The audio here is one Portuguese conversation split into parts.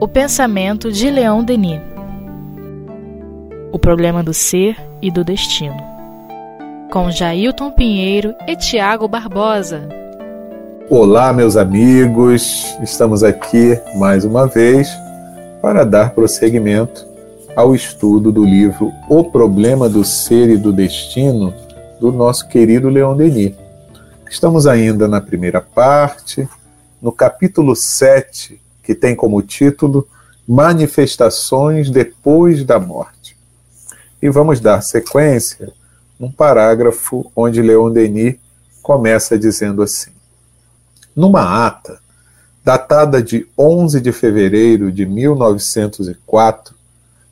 O pensamento de Leão Denis. O problema do ser e do destino. Com Jailton Pinheiro e Tiago Barbosa. Olá, meus amigos. Estamos aqui mais uma vez para dar prosseguimento ao estudo do livro O Problema do Ser e do Destino do nosso querido Leon Denis. Estamos ainda na primeira parte, no capítulo 7, que tem como título Manifestações depois da morte. E vamos dar sequência num parágrafo onde Leon Denis começa dizendo assim: Numa ata, datada de 11 de fevereiro de 1904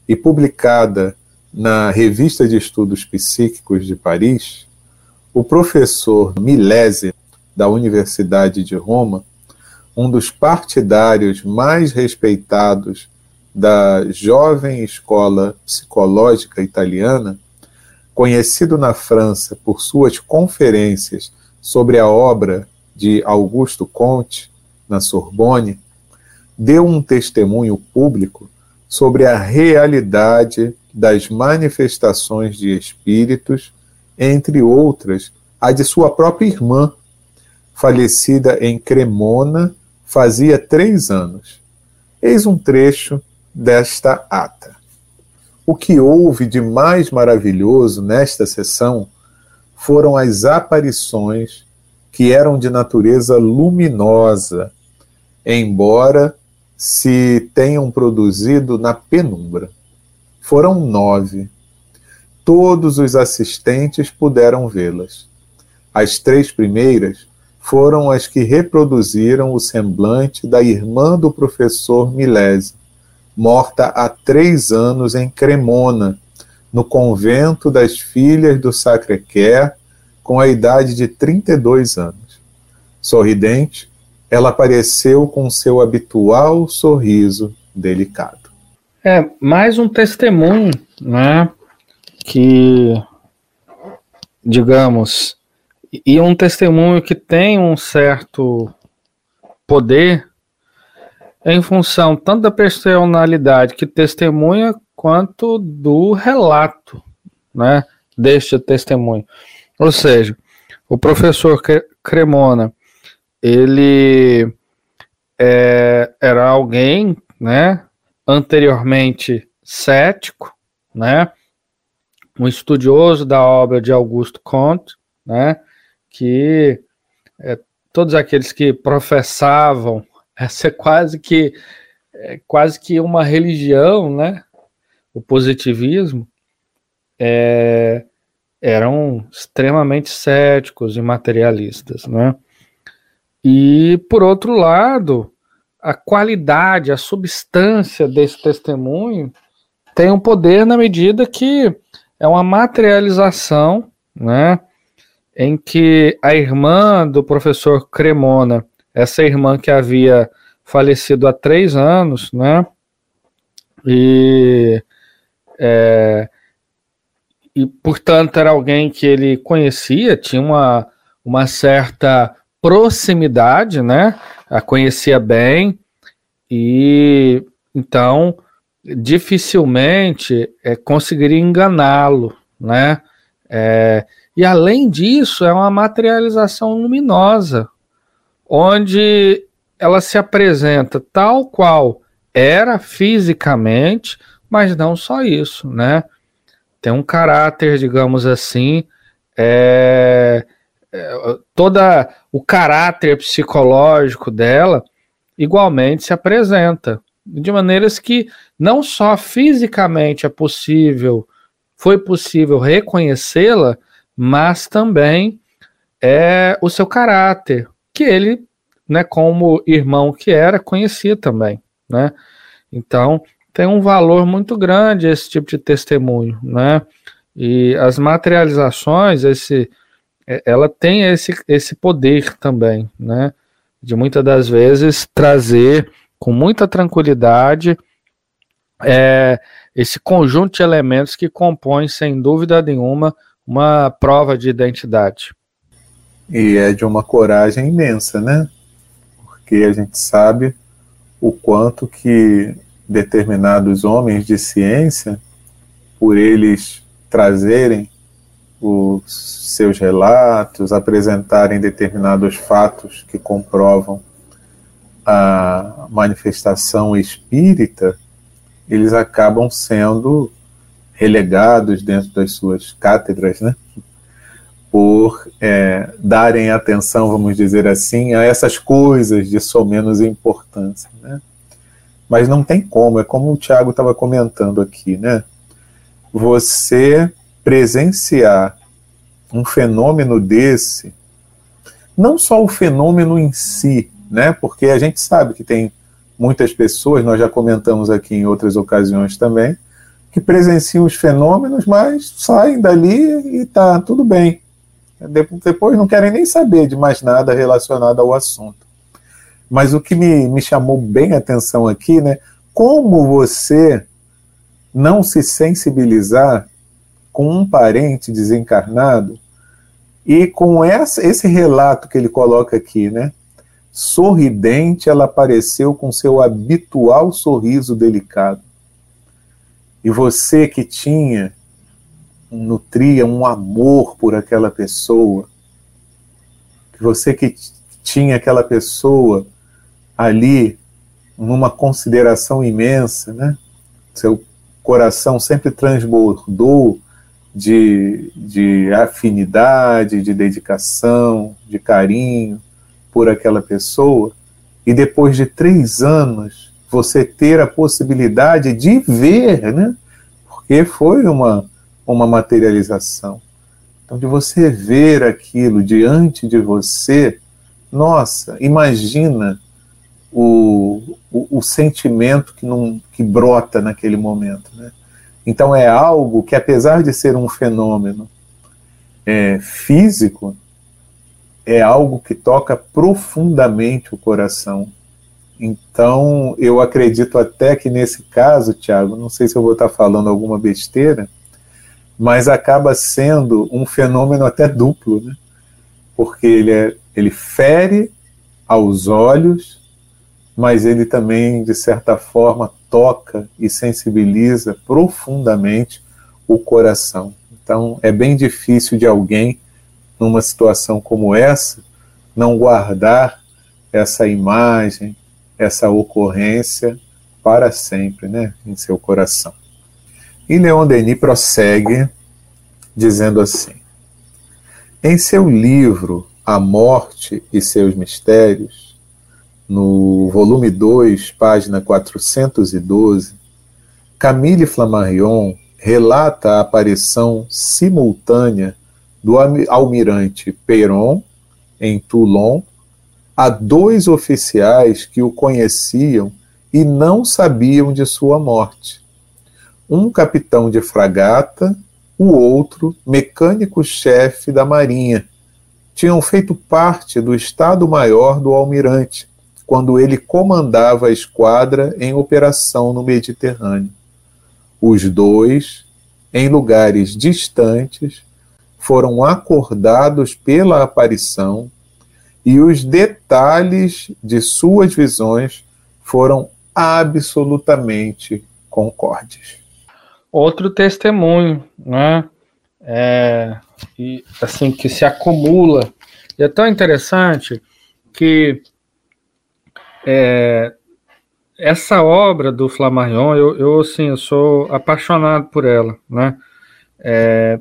e publicada na Revista de Estudos Psíquicos de Paris, o professor Milese, da Universidade de Roma, um dos partidários mais respeitados da jovem escola psicológica italiana, conhecido na França por suas conferências sobre a obra de Augusto Comte, na Sorbonne, deu um testemunho público sobre a realidade das manifestações de espíritos, entre outras, a de sua própria irmã, falecida em Cremona fazia três anos. Eis um trecho desta ata. O que houve de mais maravilhoso nesta sessão foram as aparições que eram de natureza luminosa, embora se tenham produzido na penumbra. Foram nove. Todos os assistentes puderam vê-las. As três primeiras foram as que reproduziram o semblante da irmã do professor Milese, morta há três anos em Cremona, no convento das Filhas do Sacré-Cœur, com a idade de 32 anos. Sorridente, ela apareceu com seu habitual sorriso delicado. É, mais um testemunho, né, que, digamos, e um testemunho que tem um certo poder em função tanto da personalidade que testemunha quanto do relato, né, deste testemunho. Ou seja, o professor Cremona, ele é, era alguém, né, anteriormente cético, né, um estudioso da obra de Augusto Comte, né, que é, todos aqueles que professavam essa é quase que é, quase que uma religião, né? O positivismo é, eram extremamente céticos e materialistas, né? E por outro lado, a qualidade, a substância desse testemunho tem um poder na medida que é uma materialização, né? Em que a irmã do professor Cremona, essa irmã que havia falecido há três anos, né? E, é, e portanto era alguém que ele conhecia, tinha uma, uma certa proximidade, né? A conhecia bem e então dificilmente é, conseguiria enganá-lo, né? É, e além disso, é uma materialização luminosa, onde ela se apresenta tal qual era fisicamente, mas não só isso, né? Tem um caráter, digamos assim, é, é, toda o caráter psicológico dela igualmente se apresenta de maneiras que não só fisicamente é possível, foi possível reconhecê-la, mas também é o seu caráter, que ele, né, como irmão que era, conhecia também, né? Então, tem um valor muito grande esse tipo de testemunho, né? E as materializações, esse, é, ela tem esse, esse poder também, né? De muitas das vezes trazer com muita tranquilidade é, esse conjunto de elementos que compõem, sem dúvida nenhuma, uma prova de identidade. E é de uma coragem imensa, né? Porque a gente sabe o quanto que determinados homens de ciência, por eles trazerem os seus relatos, apresentarem determinados fatos que comprovam a manifestação espírita, eles acabam sendo relegados dentro das suas cátedras, né? Por é, darem atenção, vamos dizer assim, a essas coisas de só menos importância, né? Mas não tem como, é como o Tiago estava comentando aqui, né? Você presenciar um fenômeno desse, não só o fenômeno em si, né? Porque a gente sabe que tem muitas pessoas, nós já comentamos aqui em outras ocasiões também, que presenciam os fenômenos, mas saem dali e tá tudo bem. Depois não querem nem saber de mais nada relacionado ao assunto. Mas o que me, me chamou bem a atenção aqui, né? Como você não se sensibilizar com um parente desencarnado e com essa, esse relato que ele coloca aqui, né? Sorridente, ela apareceu com seu habitual sorriso delicado. E você que tinha, nutria um amor por aquela pessoa, você que tinha aquela pessoa ali numa consideração imensa, né? Seu coração sempre transbordou de, de afinidade, de dedicação, de carinho, por aquela pessoa, e depois de três anos você ter a possibilidade de ver, né? Porque foi uma, uma materialização. Então, de você ver aquilo diante de você, nossa, imagina o, o, o sentimento que, que brota naquele momento. Né? Então, é algo que, apesar de ser um fenômeno é, físico, é algo que toca profundamente o coração. Então, eu acredito até que nesse caso, Tiago, não sei se eu vou estar falando alguma besteira, mas acaba sendo um fenômeno até duplo, né? porque ele, é, ele fere aos olhos, mas ele também, de certa forma, toca e sensibiliza profundamente o coração. Então, é bem difícil de alguém numa situação como essa, não guardar essa imagem, essa ocorrência para sempre, né, em seu coração. E Leon Denis prossegue dizendo assim: Em seu livro A Morte e seus Mistérios, no volume 2, página 412, Camille Flammarion relata a aparição simultânea do almirante Perron, em Toulon, a dois oficiais que o conheciam e não sabiam de sua morte. Um capitão de fragata, o outro mecânico-chefe da Marinha. Tinham feito parte do Estado-Maior do almirante, quando ele comandava a esquadra em operação no Mediterrâneo. Os dois, em lugares distantes, foram acordados pela aparição e os detalhes de suas visões foram absolutamente concordes. Outro testemunho, né? É, e, assim que se acumula. E é tão interessante que é, essa obra do Flammarion, eu, eu assim, eu sou apaixonado por ela, né? É,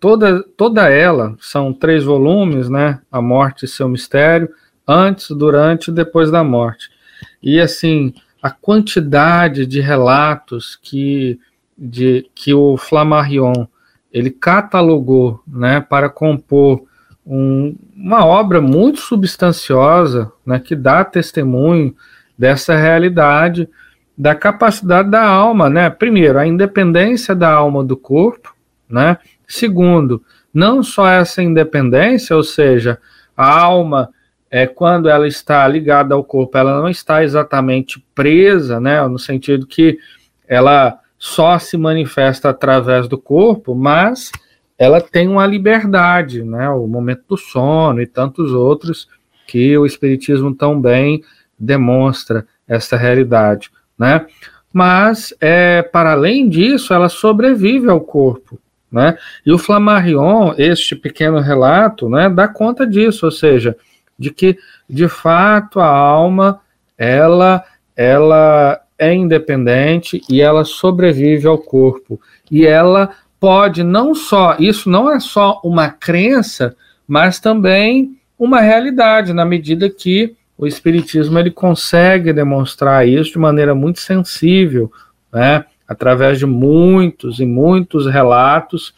toda, toda ela são três volumes, né? A morte e seu mistério, antes, durante e depois da morte. E assim, a quantidade de relatos que, de, que o Flammarion ele catalogou, né, para compor um, uma obra muito substanciosa, né, que dá testemunho dessa realidade, da capacidade da alma, né? Primeiro, a independência da alma do corpo, né? Segundo, não só essa independência, ou seja, a alma, é, quando ela está ligada ao corpo, ela não está exatamente presa, né, no sentido que ela só se manifesta através do corpo, mas ela tem uma liberdade, né, o momento do sono e tantos outros que o Espiritismo tão bem demonstra essa realidade, né? Mas, é, para além disso, ela sobrevive ao corpo, né? E o Flammarion, este pequeno relato, né, dá conta disso, ou seja, de que, de fato, a alma, ela, ela é independente e ela sobrevive ao corpo. E ela pode não só, isso não é só uma crença, mas também uma realidade, na medida que o Espiritismo ele consegue demonstrar isso de maneira muito sensível, né? Através de muitos e muitos relatos,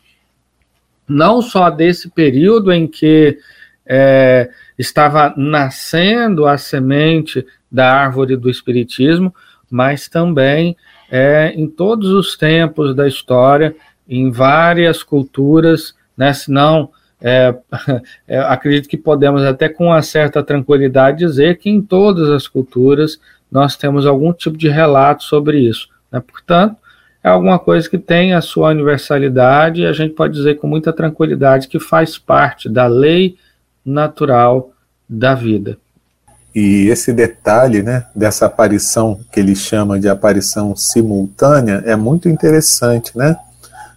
não só desse período em que é, estava nascendo a semente da árvore do Espiritismo, mas também é, em todos os tempos da história, em várias culturas, né? senão é, é, acredito que podemos até com uma certa tranquilidade dizer que em todas as culturas nós temos algum tipo de relato sobre isso. Né? Portanto, é alguma coisa que tem a sua universalidade e a gente pode dizer com muita tranquilidade que faz parte da lei natural da vida. E esse detalhe né, dessa aparição que ele chama de aparição simultânea é muito interessante, né?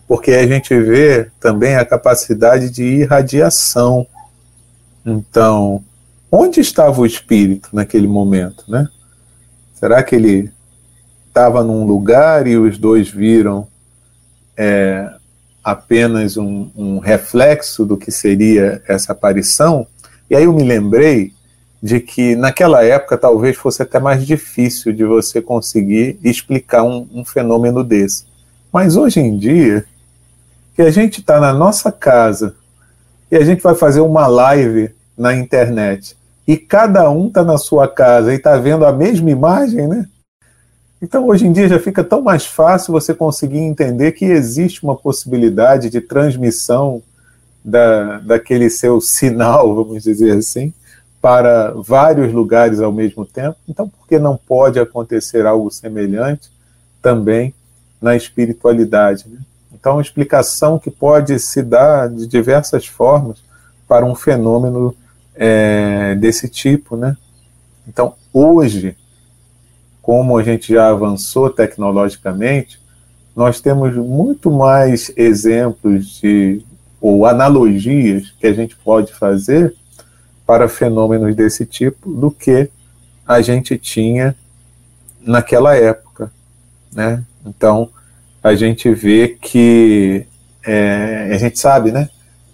porque a gente vê também a capacidade de irradiação. Então, onde estava o espírito naquele momento, né? Será que ele estava num lugar e os dois viram é, apenas um, um reflexo do que seria essa aparição? E aí eu me lembrei de que naquela época talvez fosse até mais difícil de você conseguir explicar um, um fenômeno desse. Mas hoje em dia, que a gente está na nossa casa e a gente vai fazer uma live na internet e cada um está na sua casa e está vendo a mesma imagem, né? Então, hoje em dia já fica tão mais fácil você conseguir entender que existe uma possibilidade de transmissão da, daquele seu sinal, vamos dizer assim, para vários lugares ao mesmo tempo. Então, por que não pode acontecer algo semelhante também na espiritualidade? Né? Então, explicação que pode se dar de diversas formas para um fenômeno é, desse tipo, né? Então, hoje, como a gente já avançou tecnologicamente, nós temos muito mais exemplos de ou analogias que a gente pode fazer para fenômenos desse tipo do que a gente tinha naquela época, né? Então, a gente vê que é, a gente sabe, né,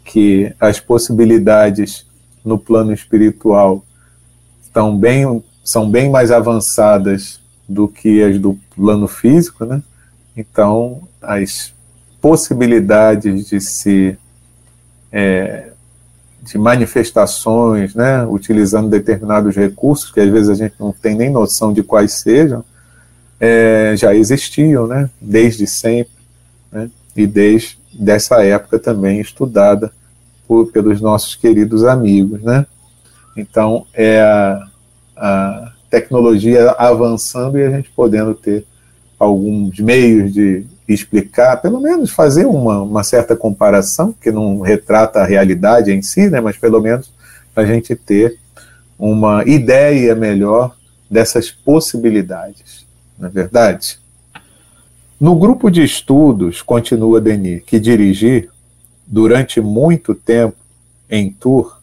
que as possibilidades no plano espiritual estão bem, são bem mais avançadas do que as do plano físico, né? Então, as possibilidades de se é, de manifestações, né, utilizando determinados recursos que às vezes a gente não tem nem noção de quais sejam, é, já existiam, né, desde sempre, né, e desde dessa época também estudada por, pelos nossos queridos amigos, né. Então é a, a tecnologia avançando e a gente podendo ter alguns meios de explicar, pelo menos fazer uma, uma certa comparação, que não retrata a realidade em si, né, mas pelo menos a gente ter uma ideia melhor dessas possibilidades não é verdade? No grupo de estudos, continua Denis, que dirigi durante muito tempo em Tours,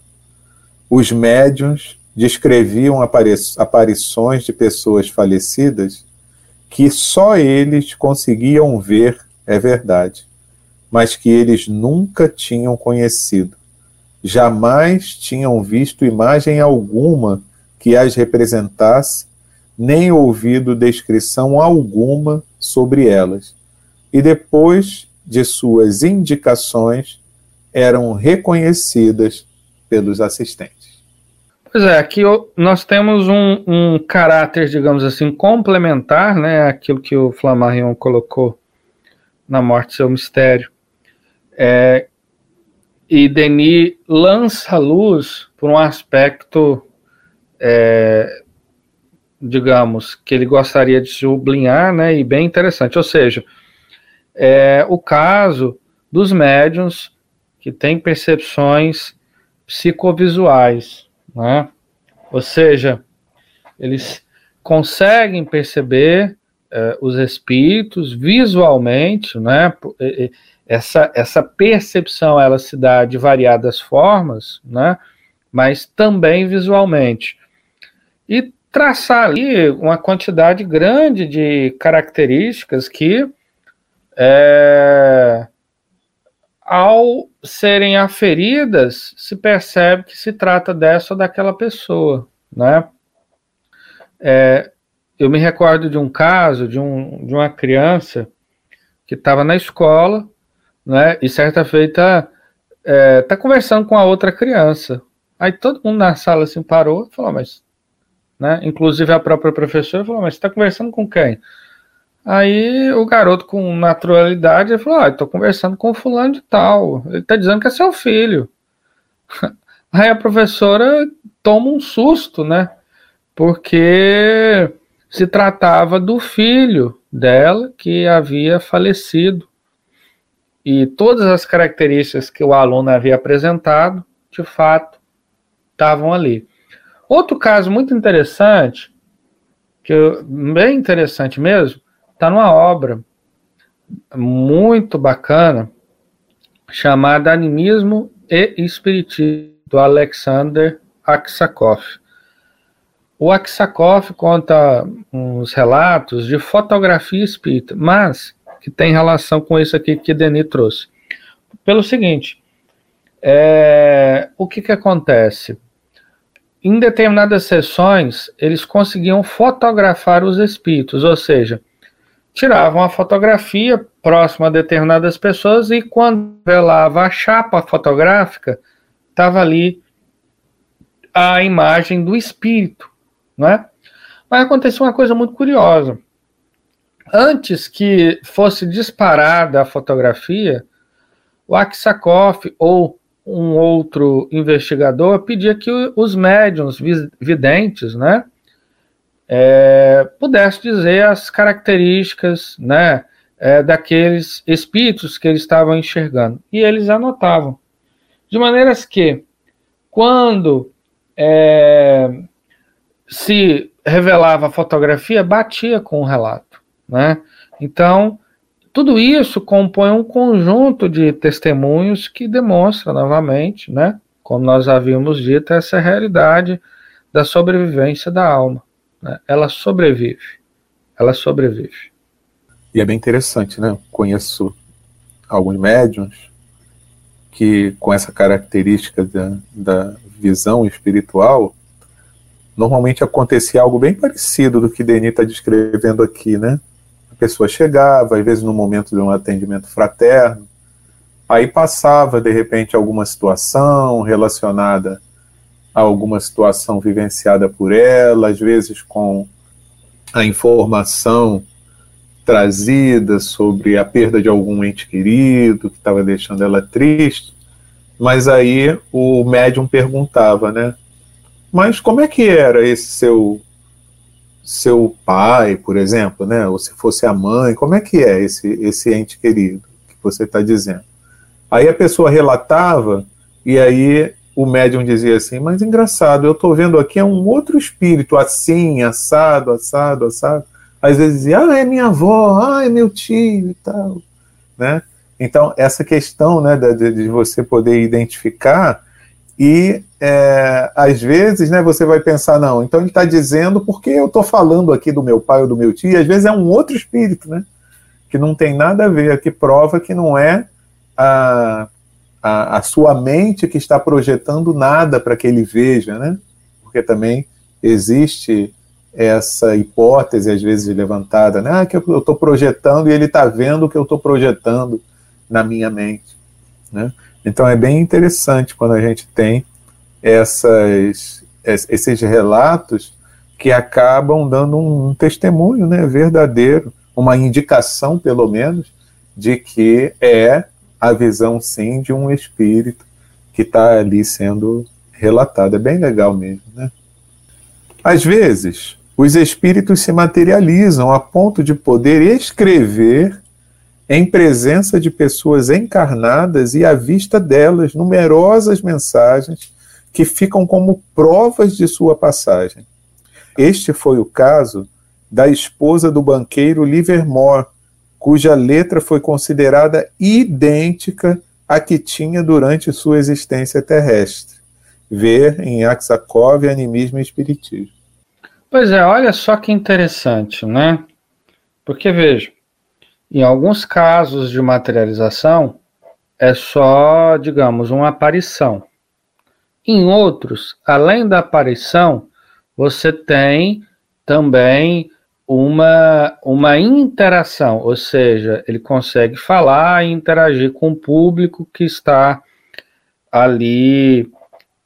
os médiums descreviam aparições de pessoas falecidas que só eles conseguiam ver, é verdade, mas que eles nunca tinham conhecido. Jamais tinham visto imagem alguma que as representasse nem ouvido descrição alguma sobre elas, e depois de suas indicações eram reconhecidas pelos assistentes. Pois é, aqui nós temos um, um caráter, digamos assim, complementar, né, aquilo que o Flammarion colocou na Morte Seu Mistério. É, e Denis lança luz por um aspecto é, digamos, que ele gostaria de sublinhar, né, e bem interessante. Ou seja, é o caso dos médiums que têm percepções psicovisuais, né? Ou seja, Eles conseguem perceber uh, os espíritos visualmente, né? Essa, essa percepção ela se dá de variadas formas, né? Mas também visualmente. E traçar ali uma quantidade grande de características que é, ao serem aferidas, se percebe que se trata dessa ou daquela pessoa, né? É, eu me recordo de um caso de, um, de uma criança que estava na escola, né? E certa feita é, tá conversando com a outra criança. Aí todo mundo na sala assim parou e falou, mas, né? Inclusive a própria professora falou, mas está conversando com quem? Aí o garoto, com naturalidade, ele falou: Ah, estou conversando com fulano de tal. Ele está dizendo que é seu filho. Aí a professora toma um susto, né? Porque se tratava do filho dela que havia falecido. E todas as características que o aluno havia apresentado, de fato, estavam ali. Outro caso muito interessante, que eu, bem interessante mesmo, está numa obra muito bacana chamada Animismo e Espiritismo, do Alexander Aksakov. O Aksakov conta uns relatos de fotografia espírita, mas que tem relação com isso aqui que Denis trouxe. Pelo seguinte, é, o que, que acontece? Em determinadas sessões, eles conseguiam fotografar os espíritos, ou seja, tiravam a fotografia próxima a determinadas pessoas e quando velava a chapa fotográfica, estava ali a imagem do espírito, né? Mas aconteceu uma coisa muito curiosa. Antes que fosse disparada a fotografia, o Aksakov ou um outro investigador pedia que os médiums videntes, né, é, pudesse dizer as características né, é, daqueles espíritos que eles estavam enxergando. E eles anotavam. De maneiras que, quando é, se revelava a fotografia, batia com o relato. Né? Então, tudo isso compõe um conjunto de testemunhos que demonstra novamente, né, como nós havíamos dito, essa realidade da sobrevivência da alma. Né? Ela sobrevive. Ela sobrevive. E é bem interessante, né? Conheço alguns médiums que, com essa característica da, da visão espiritual, normalmente acontecia algo bem parecido do que Denis está descrevendo aqui, né? A pessoa chegava, às vezes no momento de um atendimento fraterno, aí passava de repente alguma situação relacionada alguma situação vivenciada por ela, às vezes com a informação trazida sobre a perda de algum ente querido que estava deixando ela triste, mas aí o médium perguntava, né? Mas como é que era esse seu seu pai, por exemplo, né? Ou se fosse a mãe, como é que é esse esse ente querido que você está dizendo? Aí a pessoa relatava e aí o médium dizia assim, mas engraçado, eu estou vendo aqui é um outro espírito, assim, assado, assado, assado. Às vezes dizia, ah, é minha avó, ah, é meu tio e tal, né? Então, essa questão né, de, de você poder identificar e, é, às vezes, né, você vai pensar, não, então ele está dizendo porque eu estou falando aqui do meu pai ou do meu tio, e às vezes é um outro espírito, né? Que não tem nada a ver, que prova que não é a a, a sua mente que está projetando nada para que ele veja, né? Porque também existe essa hipótese, às vezes, levantada, né? Ah, que eu estou projetando e ele está vendo o que eu estou projetando na minha mente, né? Então é bem interessante quando a gente tem essas, esses relatos que acabam dando um, testemunho né, verdadeiro, uma indicação, pelo menos, de que é a visão, sim, de um espírito que está ali sendo relatado. É bem legal mesmo, né? Às vezes, os espíritos se materializam a ponto de poder escrever em presença de pessoas encarnadas e à vista delas numerosas mensagens que ficam como provas de sua passagem. Este foi o caso da esposa do banqueiro Livermore, cuja letra foi considerada idêntica à que tinha durante sua existência terrestre. Ver em Aksakov Animismo e Espiritismo. Pois é, olha só que interessante, né? Porque veja, em alguns casos de materialização é só, digamos, uma aparição. Em outros, além da aparição, você tem também uma, uma interação, ou seja, ele consegue falar e interagir com o público que está ali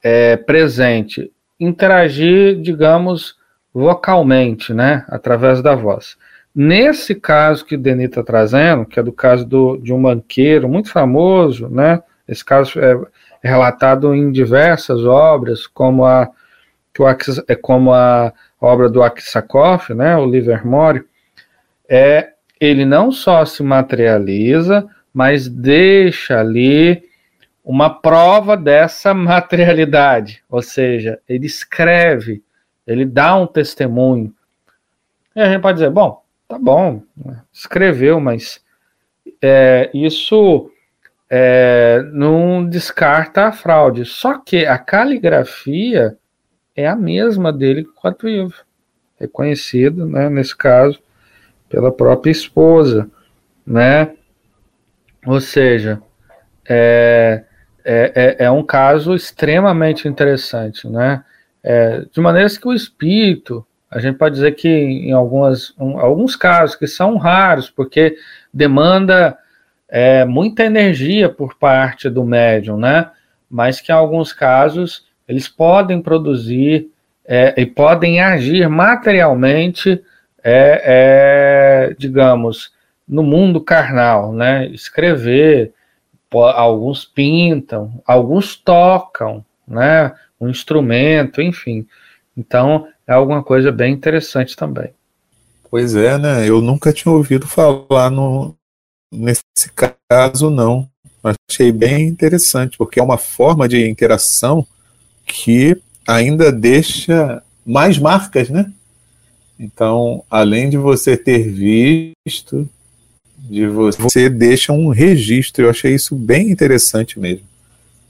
é, presente. Interagir, digamos, vocalmente, né, através da voz. Nesse caso que o Denis está trazendo, que é do caso do, de um banqueiro muito famoso, né, esse caso é, relatado em diversas obras, como a, é como a obra do Aksakov, né, o Livermore, é, ele não só se materializa, mas deixa ali uma prova dessa materialidade, ou seja, ele escreve, ele dá um testemunho. E a gente pode dizer, bom, tá bom, escreveu, mas é, isso é, não descarta a fraude. Só que a caligrafia é a mesma dele quanto vivo, reconhecido, né, nesse caso, pela própria esposa, né? Ou seja, é, é, é, é um caso extremamente interessante, né? É, de maneiras que o espírito, a gente pode dizer que em algumas, um, alguns casos que são raros, porque demanda é, muita energia por parte do médium, né? Mas que em alguns casos eles podem produzir é, e podem agir materialmente, é, é digamos, no mundo carnal, né? Escrever, alguns pintam, alguns tocam, né? Um instrumento, enfim. Então é alguma coisa bem interessante também. Pois é, né? Eu nunca tinha ouvido falar no, Nesse caso, não. Achei bem interessante, porque é uma forma de interação que ainda deixa mais marcas, né? Então, além de você ter visto, de você deixa um registro. Eu achei isso bem interessante mesmo.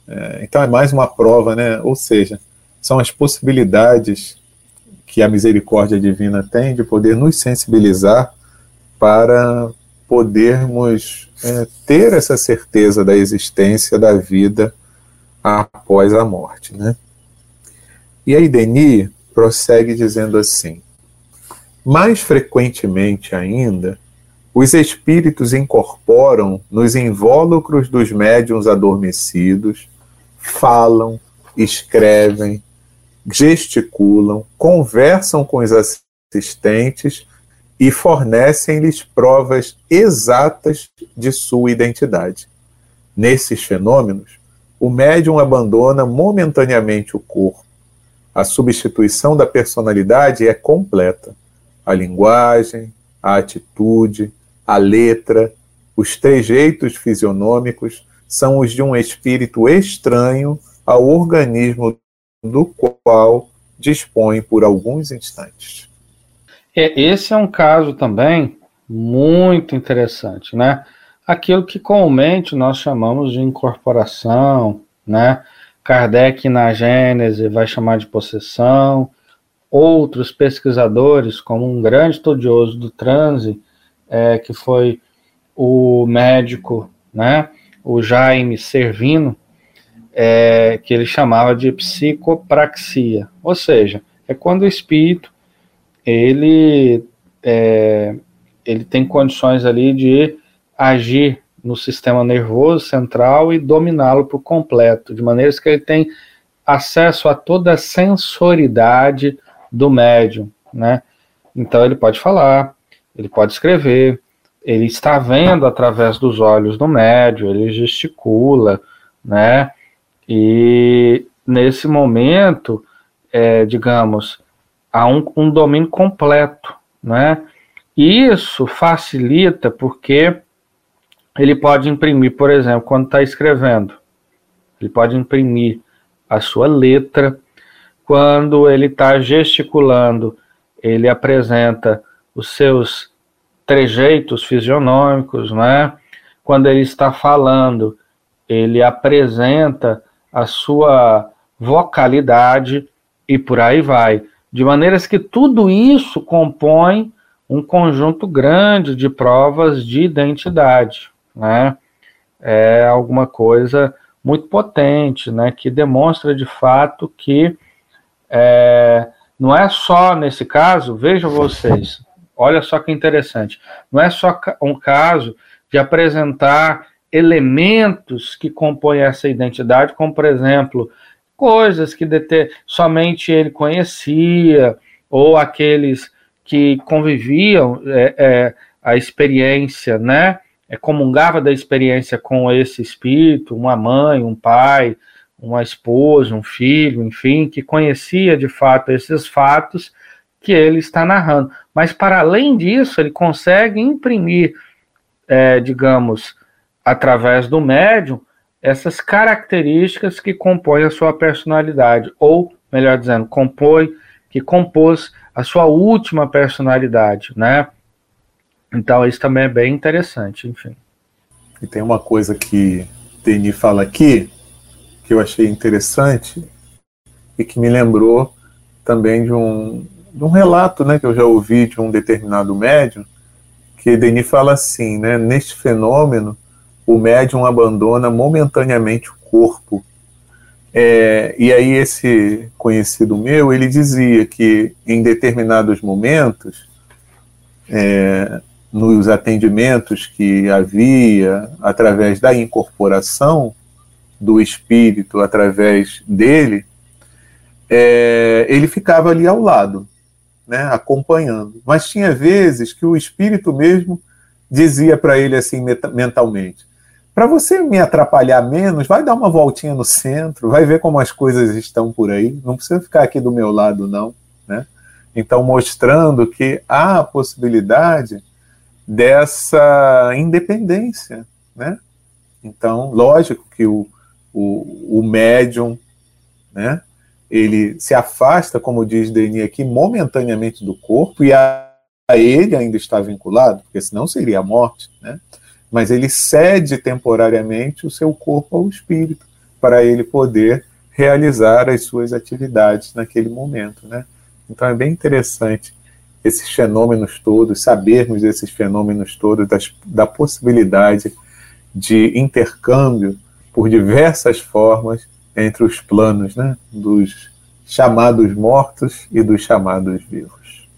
É, então é mais uma prova, né? Ou seja, são as possibilidades que a misericórdia divina tem de poder nos sensibilizar para podermos é, ter essa certeza da existência da vida após a morte. Né? E aí Denis prossegue dizendo assim: mais frequentemente ainda, os espíritos incorporam nos invólucros dos médiuns adormecidos, falam, escrevem, gesticulam, conversam com os assistentes e fornecem-lhes provas exatas de sua identidade. Nesses fenômenos, o médium abandona momentaneamente o corpo. A substituição da personalidade é completa. A linguagem, a atitude, a letra, os trejeitos fisionômicos são os de um espírito estranho ao organismo do qual dispõe por alguns instantes. É, esse é um caso também muito interessante, né? Aquilo que comumente nós chamamos de incorporação, né? Kardec na Gênese vai chamar de possessão, outros pesquisadores, como um grande estudioso do transe, é, que foi o médico, né? O Jaime Servino, é, que ele chamava de psicopraxia, ou seja, é quando o espírito ele, é, ele tem condições ali de agir no sistema nervoso central e dominá-lo por completo, de maneira que ele tem acesso a toda a sensoridade do médium, né? Então ele pode falar, ele pode escrever, ele está vendo através dos olhos do médium, ele gesticula, né? E nesse momento, é, digamos, a um, um domínio completo, né? Isso facilita porque ele pode imprimir, por exemplo, quando está escrevendo, ele pode imprimir a sua letra, quando ele está gesticulando, ele apresenta os seus trejeitos fisionômicos, né? Quando ele está falando, ele apresenta a sua vocalidade e por aí vai. De maneiras que tudo isso compõe um conjunto grande de provas de identidade, né? É alguma coisa muito potente, né? Que demonstra de fato que é, não é só nesse caso, vejam vocês, olha só que interessante, não é só um caso de apresentar elementos que compõem essa identidade, como por exemplo, coisas que somente ele conhecia, ou aqueles que conviviam é, é, a experiência, né? É, comungava da experiência com esse espírito, uma mãe, um pai, uma esposa, um filho, enfim, que conhecia de fato esses fatos que ele está narrando. Mas, para além disso, ele consegue imprimir, é, digamos, através do médium, essas características que compõem a sua personalidade, ou, melhor dizendo, compõe, que compôs a sua última personalidade, né? Então, isso também é bem interessante, enfim. E tem uma coisa que Denis fala aqui, que eu achei interessante e que me lembrou também de um, de um relato né, que eu já ouvi de um determinado médium, que Denis fala assim, né, neste fenômeno, o médium abandona momentaneamente o corpo. É, e aí esse conhecido meu, ele dizia que em determinados momentos, é, nos atendimentos que havia, através da incorporação, do espírito através dele, é, ele ficava ali ao lado, né, acompanhando. Mas tinha vezes que o espírito mesmo dizia para ele assim mentalmente: para você me atrapalhar menos, vai dar uma voltinha no centro, vai ver como as coisas estão por aí. Não precisa ficar aqui do meu lado, não. Né? Então, mostrando que há a possibilidade dessa independência. Né? Então, lógico que o, o, o médium, né? Ele se afasta, como diz Denis aqui, momentaneamente do corpo e a, a ele ainda está vinculado, porque senão seria a morte, né? Mas ele cede temporariamente o seu corpo ao espírito para ele poder realizar as suas atividades naquele momento, né? Então é bem interessante esses fenômenos todos, sabermos desses fenômenos todos, das, da possibilidade de intercâmbio por diversas formas entre os planos né, dos chamados mortos e dos chamados vivos.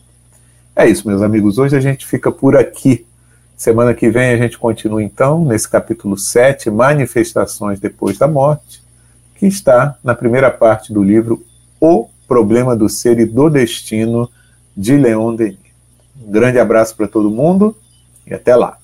É isso, meus amigos. Hoje a gente fica por aqui. Semana que vem a gente continua então nesse capítulo 7, Manifestações depois da morte, que está na primeira parte do livro O Problema do Ser e do Destino, de Leon Denis. Um grande abraço para todo mundo e até lá.